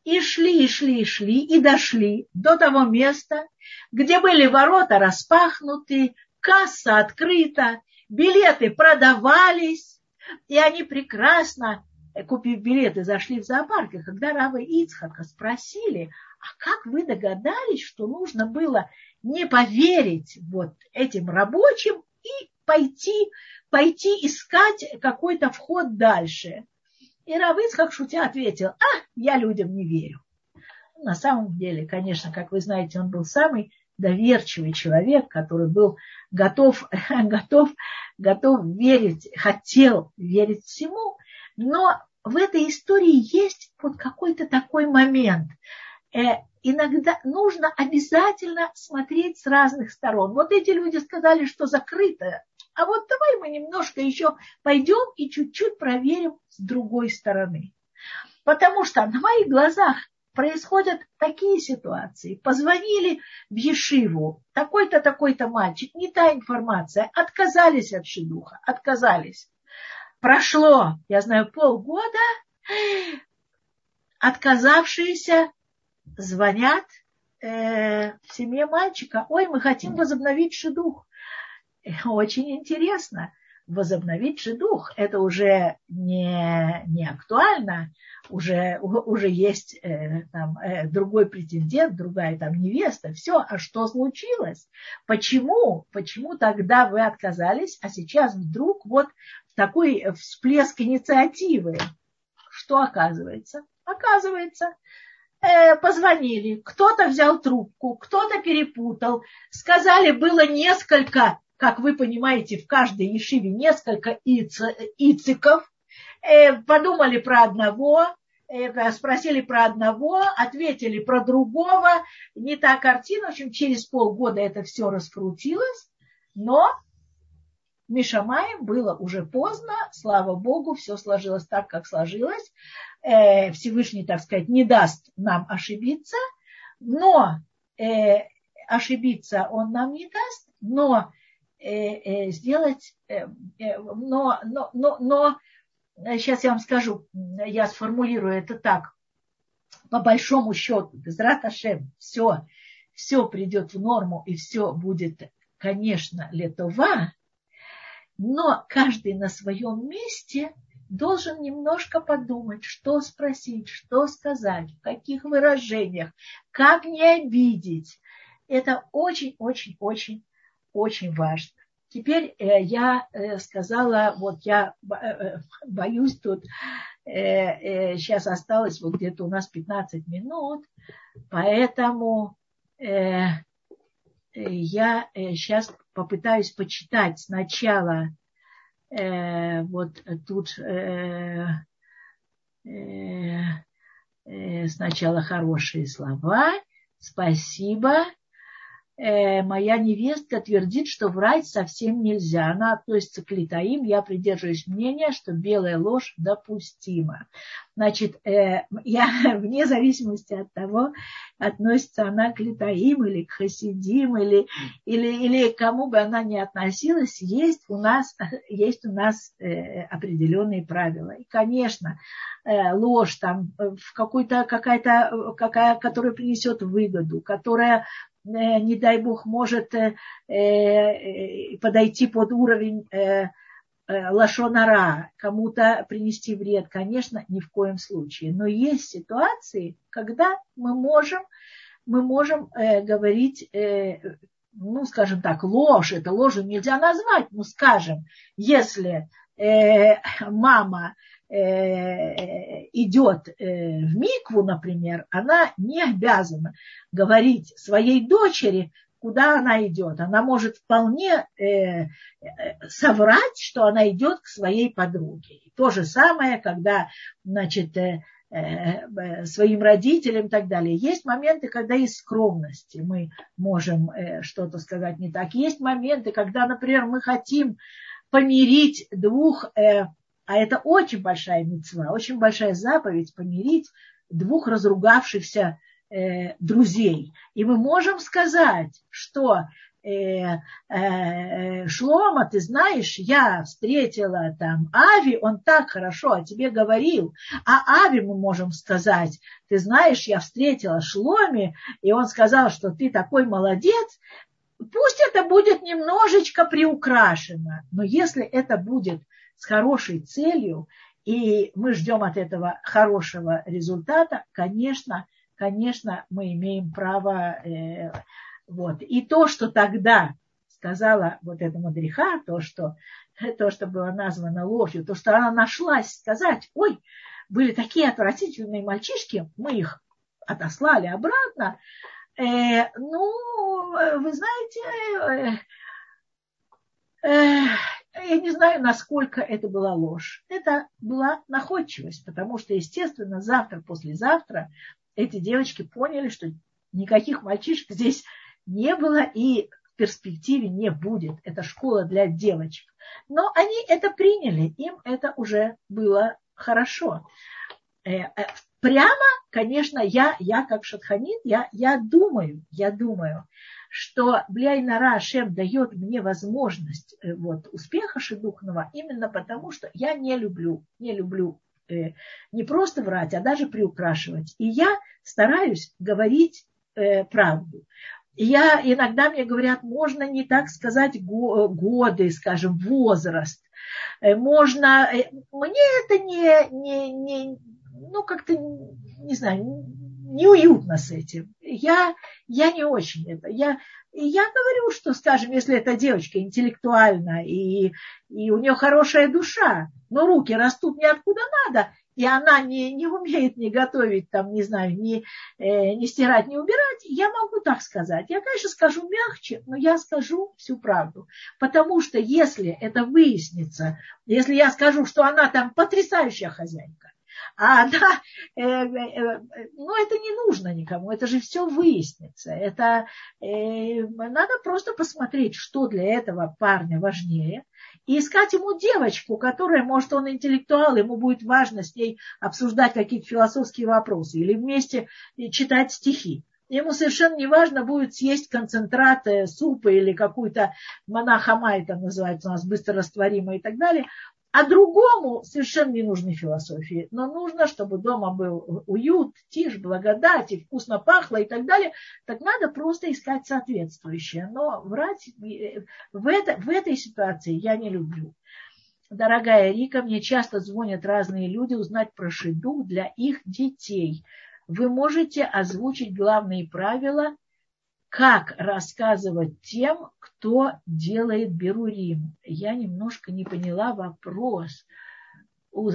и шли, и шли, и шли, и дошли до того места, где были ворота распахнуты, касса открыта, билеты продавались, и они прекрасно, купив билеты, зашли в зоопарк. И когда Рава Ицхака спросили, а как вы догадались, что нужно было не поверить вот этим рабочим и пойти, пойти искать какой-то вход дальше? И Равыцхак шутя ответил, а, я людям не верю. На самом деле, конечно, как вы знаете, он был самый доверчивый человек, который был готов, [laughs] готов, готов верить, хотел верить всему, но в этой истории есть вот какой-то такой момент. Э, иногда нужно обязательно смотреть с разных сторон. Вот эти люди сказали, что закрыто а вот давай мы немножко еще пойдем и чуть-чуть проверим с другой стороны. Потому что на моих глазах происходят такие ситуации. Позвонили в Ешиву, такой-то, такой-то мальчик, не та информация, отказались от шедуха, отказались. Прошло, я знаю, полгода, отказавшиеся звонят э, в семье мальчика, ой, мы хотим возобновить шедух. [laughs] очень интересно. Возобновить же дух, это уже не, не актуально, уже, уже есть э, там, э, другой претендент, другая там невеста, все, а что случилось? Почему? Почему тогда вы отказались, а сейчас вдруг вот такой всплеск инициативы? Что оказывается? Оказывается, э, позвонили, кто-то взял трубку, кто-то перепутал, сказали, было несколько как вы понимаете, в каждой ешиве несколько ициков, э, подумали про одного, э, спросили про одного, ответили про другого, не та картина, в общем, через полгода это все раскрутилось, но Мишамаем было уже поздно, слава Богу, все сложилось так, как сложилось. Э, Всевышний, так сказать, не даст нам ошибиться, но ошибиться он нам не даст, но Э, э, сделать, э, но, но, но, но сейчас я вам скажу, я сформулирую это так. По большому счету, без Раташем, все, все придет в норму и все будет, конечно, летова, но каждый на своем месте должен немножко подумать, что спросить, что сказать, в каких выражениях, как не обидеть. Это очень-очень-очень очень важно. Теперь э, я э, сказала, вот я э, боюсь тут, сейчас осталось вот где-то у нас 15 минут, поэтому я сейчас попытаюсь почитать сначала вот тут сначала хорошие слова. Спасибо э, моя невестка твердит, что врать совсем нельзя. Она относится к литаим. Я придерживаюсь мнения, что белая ложь допустима. Значит, э, я [laughs] вне зависимости от того, относится она к литаим или к хасидим, или, или, или кому бы она ни относилась, есть у нас, [laughs] есть у нас э, определенные правила. И, конечно, э, ложь там э, в какой-то, какая-то, какая, которая принесет выгоду, которая Э, не дай бог, может э, э, подойти под уровень лошонара, кому-то принести вред, конечно, ни в коем случае. Но есть ситуации, когда мы можем, мы можем говорить, ну, скажем так, ложь, это ложью нельзя назвать, ну, скажем, если мама Э, идет э, в микву, например, она не обязана говорить своей дочери, куда она идет. Она может вполне э, соврать, что она идет к своей подруге. То же самое, когда значит, своим родителям и так далее. Есть моменты, когда из скромности мы можем что-то сказать не так. Есть моменты, когда, например, мы хотим помирить двух а это очень большая мецва, очень большая заповедь помирить двух разругавшихся э, друзей. И мы можем сказать, что э, э, Шлома, ты знаешь, я встретила там Ави, он так хорошо о тебе говорил, а Ави мы можем сказать, ты знаешь, я встретила Шломе, и он сказал, что ты такой молодец, пусть это будет немножечко приукрашено, но если это будет с хорошей целью, и мы ждем от этого хорошего результата, конечно, конечно, мы имеем право. Э, вот. И то, что тогда сказала вот эта мудреха, то, что, то, что было названо ложью, то, что она нашлась сказать, ой, были такие отвратительные мальчишки, мы их отослали обратно. Э, ну, вы знаете, э, э, я не знаю, насколько это была ложь. Это была находчивость, потому что, естественно, завтра, послезавтра эти девочки поняли, что никаких мальчишек здесь не было и в перспективе не будет. Это школа для девочек. Но они это приняли, им это уже было хорошо. Э, э, прямо, конечно, я, я как шатханит, я, я думаю, я думаю, что Бляйнара Шем дает мне возможность э, вот, успеха шедухного именно потому, что я не люблю, не люблю э, не просто врать, а даже приукрашивать. И я стараюсь говорить э, правду. Я, иногда мне говорят, можно не так сказать годы, скажем, возраст. Э, можно, э, мне это не, не, не ну, как-то, не знаю, неуютно с этим. Я, я не очень это. Я, я говорю, что, скажем, если эта девочка интеллектуальна и, и у нее хорошая душа, но руки растут не откуда надо, и она не, не умеет не готовить, там, не знаю, не, э, не стирать, не убирать, я могу так сказать. Я, конечно, скажу мягче, но я скажу всю правду. Потому что если это выяснится, если я скажу, что она там потрясающая хозяйка, а она, э, э, ну это не нужно никому, это же все выяснится. Это э, надо просто посмотреть, что для этого парня важнее, и искать ему девочку, которая, может, он интеллектуал, ему будет важно с ней обсуждать какие-то философские вопросы или вместе читать стихи. Ему совершенно не важно будет съесть концентрат супа или какую-то монахамай, там называется у нас, быстро растворимый и так далее. А другому совершенно не нужны философии, но нужно, чтобы дома был уют, тишь, благодать, и вкусно пахло и так далее. Так надо просто искать соответствующее. Но врать э, в, это, в этой ситуации я не люблю. Дорогая Рика, мне часто звонят разные люди узнать про шиду для их детей. Вы можете озвучить главные правила как рассказывать тем, кто делает берурим. Я немножко не поняла вопрос.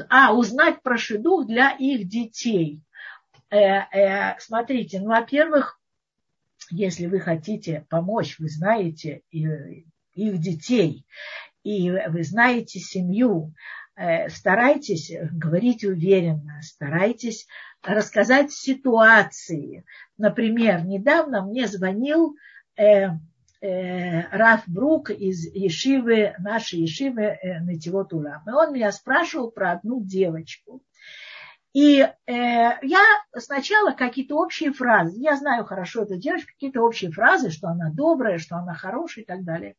А, узнать про шедух для их детей. Э, э, смотрите, ну, во-первых, если вы хотите помочь, вы знаете их детей, и вы знаете семью, э, старайтесь говорить уверенно, старайтесь рассказать ситуации. Например, недавно мне звонил э, э, Раф Брук из Ешивы, нашей Ешивы э, Нативот. И он меня спрашивал про одну девочку. И э, я сначала какие-то общие фразы, я знаю хорошо эту девочку, какие-то общие фразы, что она добрая, что она хорошая и так далее.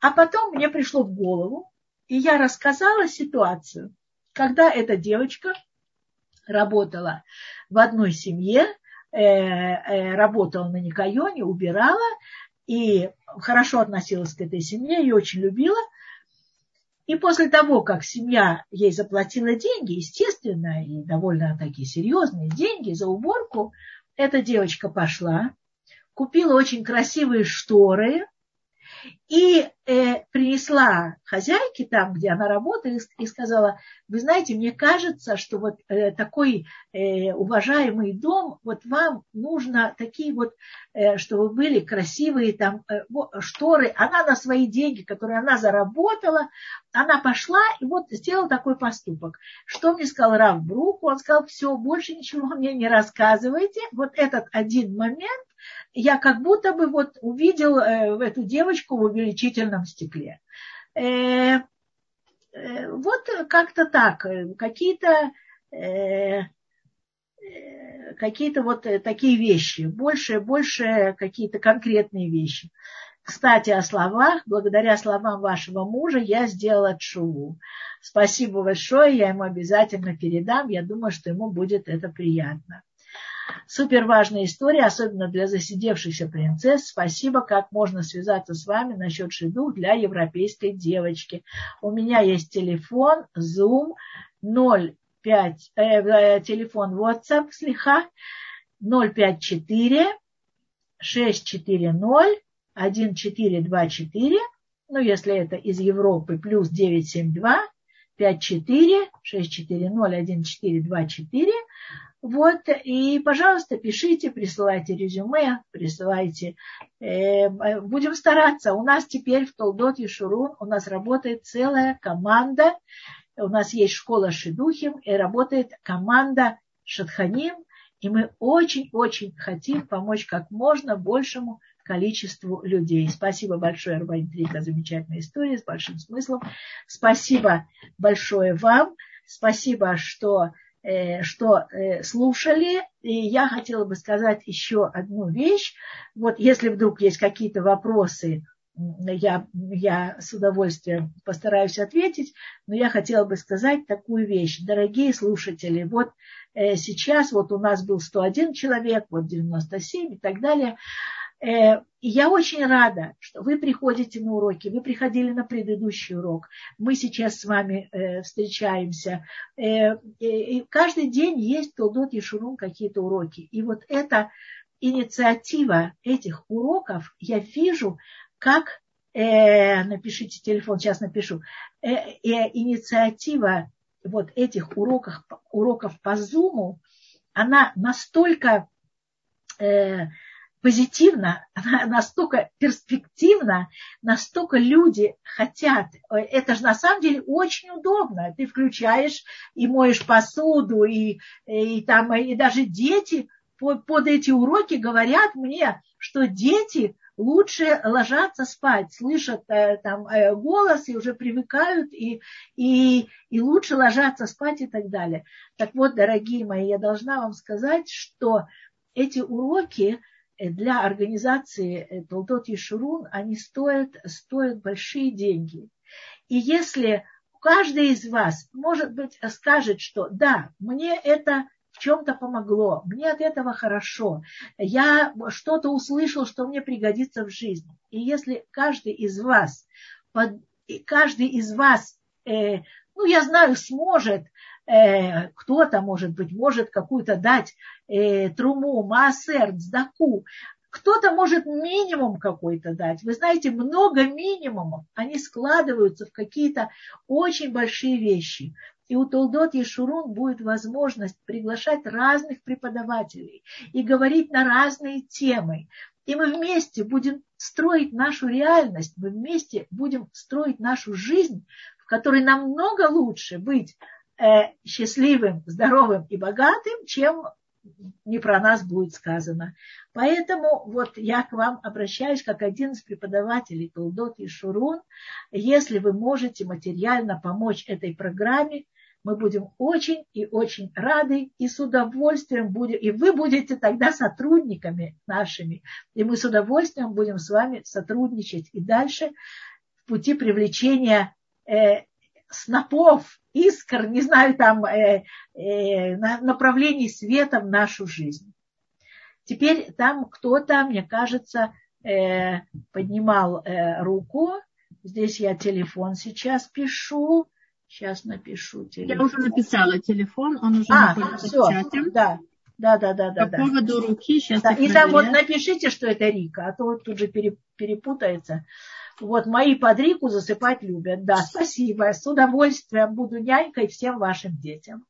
А потом мне пришло в голову, и я рассказала ситуацию, когда эта девочка работала в одной семье, э, э, работала на Никайоне, убирала и хорошо относилась к этой семье и очень любила. И после того, как семья ей заплатила деньги, естественно, и довольно такие серьезные деньги за уборку, эта девочка пошла, купила очень красивые шторы, и э, принесла хозяйке там, где она работает, и сказала, вы знаете, мне кажется, что вот э, такой э, уважаемый дом, вот вам нужно такие вот, э, чтобы были красивые там э, шторы. Она на свои деньги, которые она заработала, она пошла и вот сделала такой поступок. Что мне сказал Рав Брук? Он сказал, все, больше ничего мне не рассказывайте. Вот этот один момент я как будто бы вот увидел э, эту девочку в увеличительном стекле. Э, э, вот как-то так, какие-то какие-то вот такие вещи, больше, больше какие-то конкретные вещи. Кстати, о словах. Благодаря словам вашего мужа я сделала чуву. Спасибо большое, я ему обязательно передам. Я думаю, что ему будет это приятно. Супер важная история, особенно для засидевшихся принцесс. Спасибо, как можно связаться с вами насчет шиду для европейской девочки. У меня есть телефон, Zoom 05, э, э, телефон WhatsApp, слегка, 054 640 1424, ну, если это из Европы, плюс 972 54 640 1424. Вот, и, пожалуйста, пишите, присылайте резюме, присылайте. Э, будем стараться. У нас теперь в Толдот и Шурун у нас работает целая команда. У нас есть школа Шидухим, и работает команда Шатханим. И мы очень-очень хотим помочь как можно большему количеству людей. Спасибо большое, Арбайн Трика, замечательная история с большим смыслом. Спасибо большое вам. Спасибо, что Э, что э, слушали. И я хотела бы сказать еще одну вещь. Вот если вдруг есть какие-то вопросы, я, я с удовольствием постараюсь ответить, но я хотела бы сказать такую вещь. Дорогие слушатели, вот э, сейчас вот у нас был 101 человек, вот 97 и так далее. Э, я очень рада, что вы приходите на уроки, вы приходили на предыдущий урок. Мы сейчас с вами э, встречаемся. Э, и каждый день есть Толдот и Шурум какие-то уроки. И вот эта инициатива этих уроков я вижу, как напишите телефон, сейчас напишу, инициатива вот этих уроков, уроков по Зуму, она настолько позитивно, [laughs] настолько перспективно, настолько люди хотят. Это же на самом деле очень удобно. Ты включаешь и моешь посуду, и, и, там, и даже дети под, эти уроки говорят мне, что дети лучше ложатся спать, слышат э, там э, голос и уже привыкают, и, и, и лучше ложатся спать и так далее. Так вот, дорогие мои, я должна вам сказать, что эти уроки, Э, для организации э, Толдот и Шурун они стоят, стоят большие деньги. И если каждый из вас, может быть, скажет, что да, мне это в чем-то помогло, мне от этого хорошо, я что-то услышал, что мне пригодится в жизни. И если каждый из вас, каждый из вас, э, ну, я знаю, сможет э, кто-то, может быть, может какую-то дать э, труму, массер, цдаку, кто-то может минимум какой-то дать. Вы знаете, много минимумов, они складываются в какие-то очень большие вещи. И у Толдот Ешурун будет возможность приглашать разных преподавателей и говорить на разные темы. И мы вместе будем строить нашу реальность, мы вместе будем строить нашу жизнь, в которой намного лучше быть Э, счастливым, здоровым и богатым, чем не про нас будет сказано. Поэтому вот я к вам обращаюсь как один из преподавателей Толдот и Шурун. Если вы можете материально помочь этой программе, мы будем очень и очень рады и с удовольствием будем, и вы будете тогда сотрудниками нашими, и мы с удовольствием будем с вами сотрудничать и дальше в пути привлечения э, снопов, искр, не знаю, там, э, э, направлений света в нашу жизнь. Теперь там кто-то, мне кажется, э, поднимал э, руку. Здесь я телефон сейчас пишу. Сейчас напишу телефон. Я уже написала телефон, он уже а, находится все, в чате. Да, да, да, да, да. По да. поводу руки сейчас. Да, и там вот напишите, что это Рика, а то вот тут же перепутается. Вот мои под Рику засыпать любят. Да, спасибо. С удовольствием буду нянькой всем вашим детям.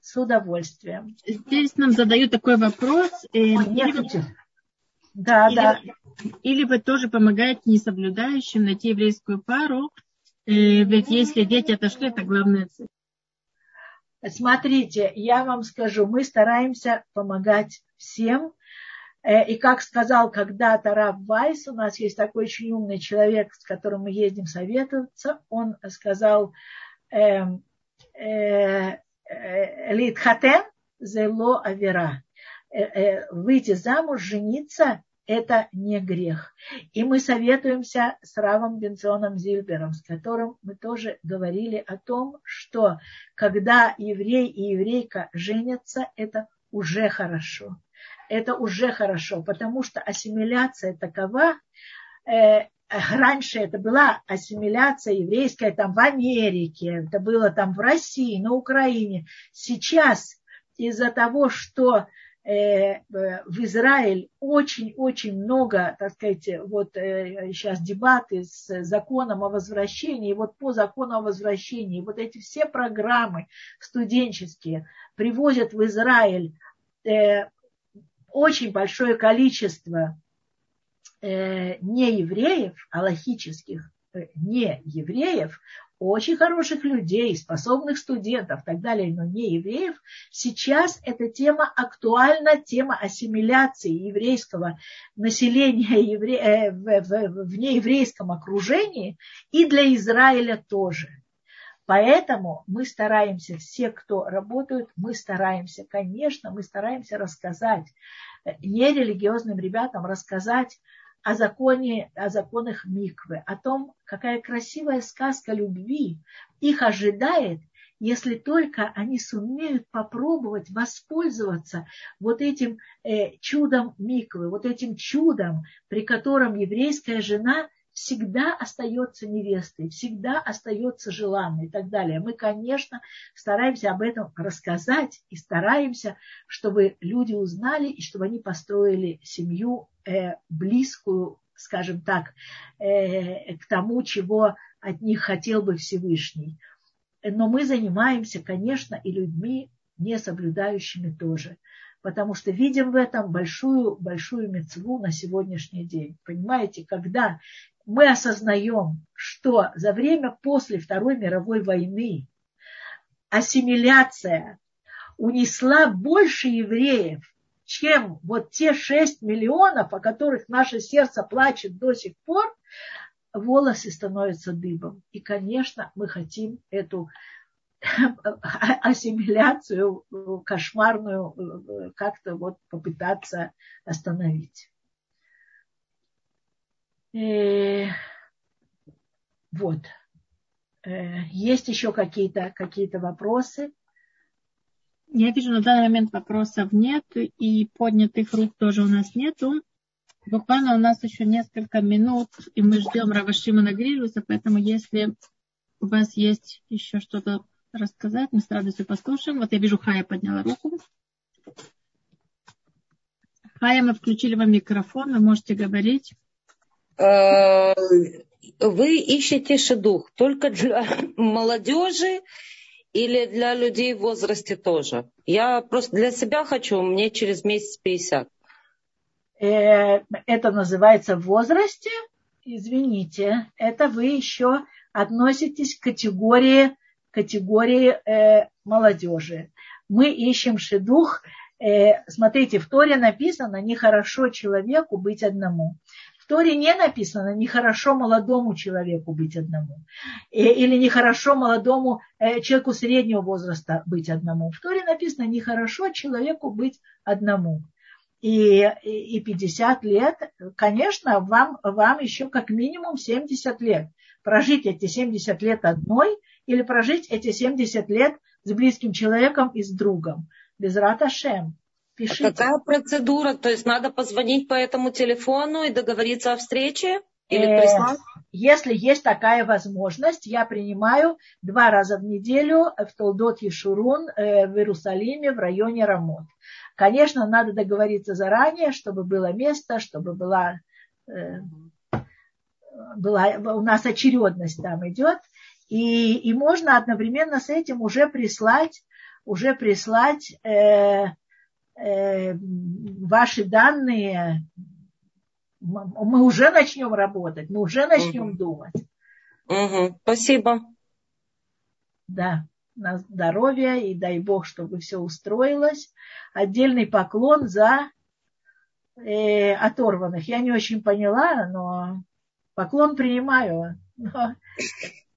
С удовольствием. Здесь нам задают такой вопрос. Э, Нет, или, да, или, да. Или вы тоже помогаете несоблюдающим найти еврейскую пару, э, ведь если дети отошли, это главная цель. Смотрите, я вам скажу, мы стараемся помогать всем, и как сказал когда-то Раб Вайс, у нас есть такой очень умный человек, с которым мы ездим советоваться, он сказал, эм, э, э, Литхатен зело авера. Выйти замуж, жениться, это не грех. И мы советуемся с Равом Бенционом Зильбером, с которым мы тоже говорили о том, что когда еврей и еврейка женятся, это уже хорошо. Это уже хорошо, потому что ассимиляция такова, э, раньше это была ассимиляция еврейская там в Америке, это было там в России, на Украине. Сейчас из-за того, что Э, в Израиль очень-очень много, так сказать, вот сейчас э, дебаты с законом о возвращении, вот по закону о возвращении, вот эти все программы студенческие привозят в Израиль э, очень большое количество неевреев, аллахических неевреев, очень хороших людей, способных студентов и так далее, но не евреев, сейчас эта тема актуальна, тема ассимиляции еврейского населения евре... Э, в, в, в нееврейском окружении и для Израиля тоже. Поэтому мы стараемся, все, кто работают, мы стараемся, конечно, мы стараемся рассказать э, нерелигиозным ребятам, рассказать о законе, о законах миквы, о том, какая красивая сказка любви их ожидает, если только они сумеют попробовать воспользоваться вот этим э, чудом миквы, вот этим чудом, при котором еврейская жена всегда остается невестой, всегда остается желанной и так далее. Мы, конечно, стараемся об этом рассказать и стараемся, чтобы люди узнали и чтобы они построили семью э, близкую, скажем так, э, к тому, чего от них хотел бы Всевышний. Но мы занимаемся, конечно, и людьми, не соблюдающими тоже потому что видим в этом большую, большую мецву на сегодняшний день. Понимаете, когда мы осознаем, что за время после Второй мировой войны ассимиляция унесла больше евреев, чем вот те 6 миллионов, о которых наше сердце плачет до сих пор, волосы становятся дыбом. И, конечно, мы хотим эту [laughs] ассимиляцию кошмарную как-то вот попытаться остановить. И э, вот. Э, есть еще какие-то какие вопросы? Я вижу, на данный момент вопросов нет, и поднятых рук тоже у нас нету. Буквально у нас еще несколько минут, и мы ждем Равашима на Грилюса, поэтому если у вас есть еще что-то рассказать, мы с радостью послушаем. Вот я вижу, Хая подняла руку. Хая, мы включили вам микрофон, вы можете говорить. Э, вы ищете шедух только для [laughs] молодежи или для людей в возрасте тоже? Я просто для себя хочу, мне через месяц 50. Э, это называется в возрасте? Извините, это вы еще относитесь к категории, категории э, молодежи. Мы ищем шедух. Э, смотрите, в Торе написано, нехорошо человеку быть одному. Торе не написано нехорошо молодому человеку быть одному. Э, или нехорошо молодому э, человеку среднего возраста быть одному. В Торе написано нехорошо человеку быть одному. И, и 50 лет, конечно, вам, вам еще как минимум 70 лет. Прожить эти 70 лет одной или прожить эти 70 лет с близким человеком и с другом. Без раташем. Пишите. А какая процедура? То есть надо позвонить по этому телефону и договориться о встрече? Или э, прислать? Если есть такая возможность, я принимаю два раза в неделю в Толдот Ешурун э, в Иерусалиме в районе Рамот. Конечно, надо договориться заранее, чтобы было место, чтобы была, э, была у нас очередность там идет. И, и можно одновременно с этим уже прислать, уже прислать э, Э, ваши данные, мы уже начнем работать, мы уже начнем угу. думать. Угу. Спасибо. Да, на здоровье и дай Бог, чтобы все устроилось. Отдельный поклон за э, оторванных. Я не очень поняла, но поклон принимаю. Но